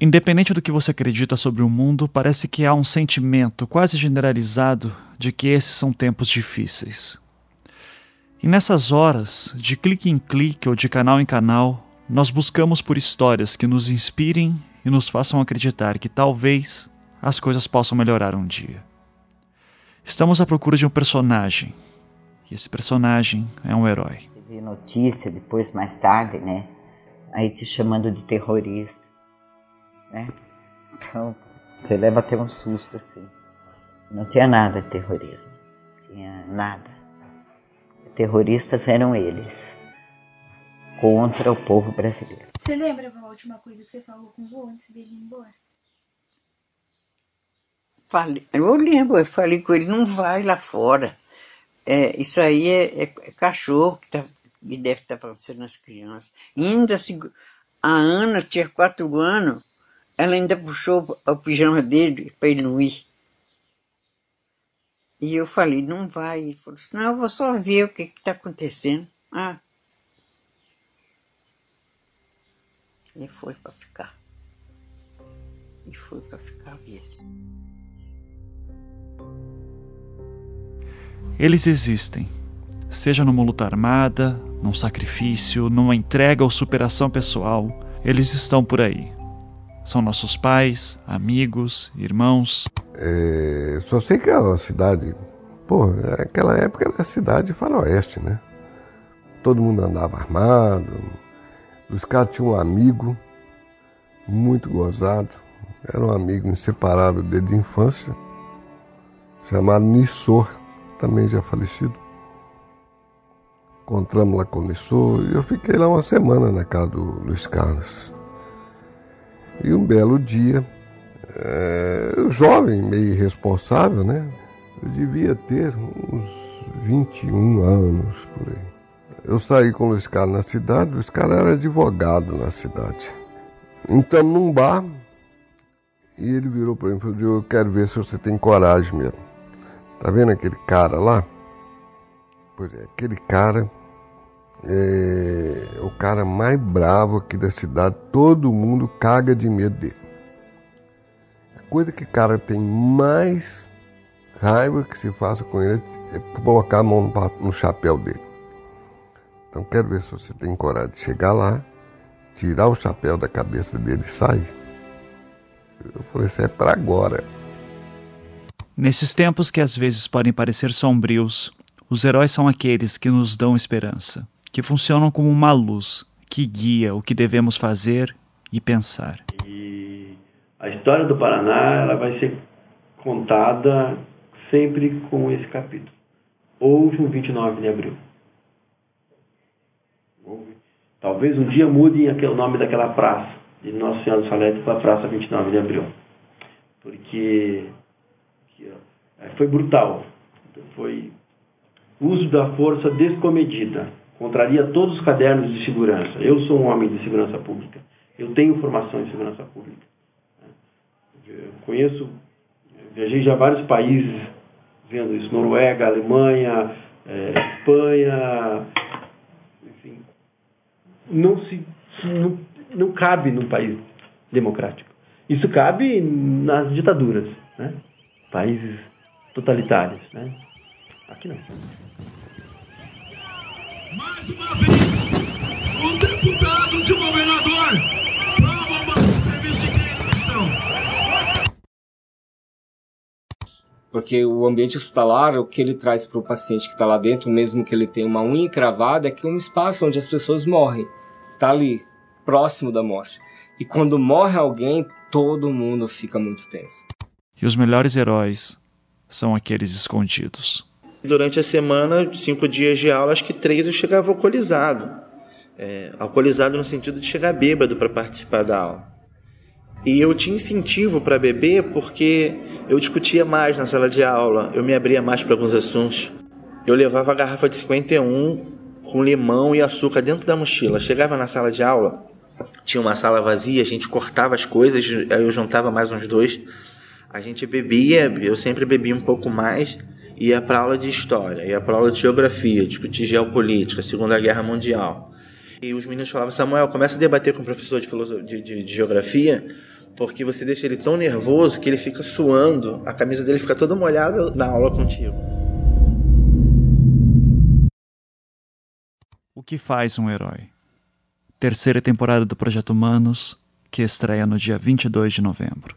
Independente do que você acredita sobre o mundo, parece que há um sentimento quase generalizado de que esses são tempos difíceis. E nessas horas, de clique em clique ou de canal em canal, nós buscamos por histórias que nos inspirem e nos façam acreditar que talvez as coisas possam melhorar um dia. Estamos à procura de um personagem, e esse personagem é um herói. Vê notícia depois, mais tarde, né? Aí te chamando de terrorista né? Então, você leva até um susto assim. Não tinha nada de terrorismo, não tinha nada. Terroristas eram eles, contra o povo brasileiro. Você lembra a última coisa que você falou com o vô antes dele ir embora? Falei, eu lembro, eu falei com ele, não vai lá fora. É, isso aí é, é, é cachorro que, tá, que deve estar tá acontecendo nas crianças. ainda se, a Ana tinha quatro anos, ela ainda puxou o pijama dele para ele não ir. E eu falei, não vai. Ele falou assim, não, eu vou só ver o que está acontecendo. Ah. E foi para ficar. E foi para ficar mesmo. Eles existem, seja numa luta armada, num sacrifício, numa entrega ou superação pessoal, eles estão por aí são nossos pais, amigos, irmãos. É, só sei que é uma cidade. Pô, naquela época era cidade faroeste, né? Todo mundo andava armado. Os caras tinham um amigo muito gozado. Era um amigo inseparável desde a infância, chamado Nissor, também já falecido. Encontramos lá com o Nissor e eu fiquei lá uma semana na casa do Luiz Carlos. E um belo dia, é, jovem, meio irresponsável, né? Eu devia ter uns 21 anos por aí. Eu saí com o Luiz Carlos na cidade, o Luiz Carlos era advogado na cidade. Então, num bar, e ele virou para mim e falou: Eu quero ver se você tem coragem mesmo. Tá vendo aquele cara lá? Pois é, aquele cara é o cara mais bravo aqui da cidade, todo mundo caga de medo dele. A coisa que o cara tem mais raiva que se faça com ele é colocar a mão no chapéu dele. Então quero ver se você tem coragem de chegar lá, tirar o chapéu da cabeça dele e sair. Eu falei, isso é para agora. Nesses tempos que às vezes podem parecer sombrios, os heróis são aqueles que nos dão esperança que funcionam como uma luz que guia o que devemos fazer e pensar. E a história do Paraná ela vai ser contada sempre com esse capítulo. Houve um 29 de abril. Talvez um dia mudem aquele nome daquela praça, de Nossa Senhora do Salete para a Praça 29 de Abril. Porque é, foi brutal. Foi uso da força descomedida contraria todos os cadernos de segurança. Eu sou um homem de segurança pública. Eu tenho formação em segurança pública. Eu conheço, viajei já vários países vendo isso, Noruega, Alemanha, é, Espanha, enfim. Não se não, não cabe num país democrático. Isso cabe nas ditaduras, né? países totalitários. Né? Aqui não. Mais uma vez, os deputados e o governador provam para o serviço de quem eles estão. Porque o ambiente hospitalar, o que ele traz para o paciente que está lá dentro, mesmo que ele tenha uma unha encravada, é que é um espaço onde as pessoas morrem. Está ali, próximo da morte. E quando morre alguém, todo mundo fica muito tenso. E os melhores heróis são aqueles escondidos. Durante a semana, cinco dias de aula, acho que três eu chegava alcoolizado. É, alcoolizado no sentido de chegar bêbado para participar da aula. E eu tinha incentivo para beber porque eu discutia mais na sala de aula, eu me abria mais para alguns assuntos. Eu levava a garrafa de 51 com limão e açúcar dentro da mochila. Chegava na sala de aula, tinha uma sala vazia, a gente cortava as coisas, aí eu juntava mais uns dois. A gente bebia, eu sempre bebia um pouco mais ia para aula de história, ia para aula de geografia, discutir geopolítica, Segunda Guerra Mundial. E os meninos falavam, Samuel, começa a debater com o professor de, de, de, de geografia, porque você deixa ele tão nervoso que ele fica suando, a camisa dele fica toda molhada na aula contigo. O que faz um herói? Terceira temporada do Projeto Humanos, que estreia no dia 22 de novembro.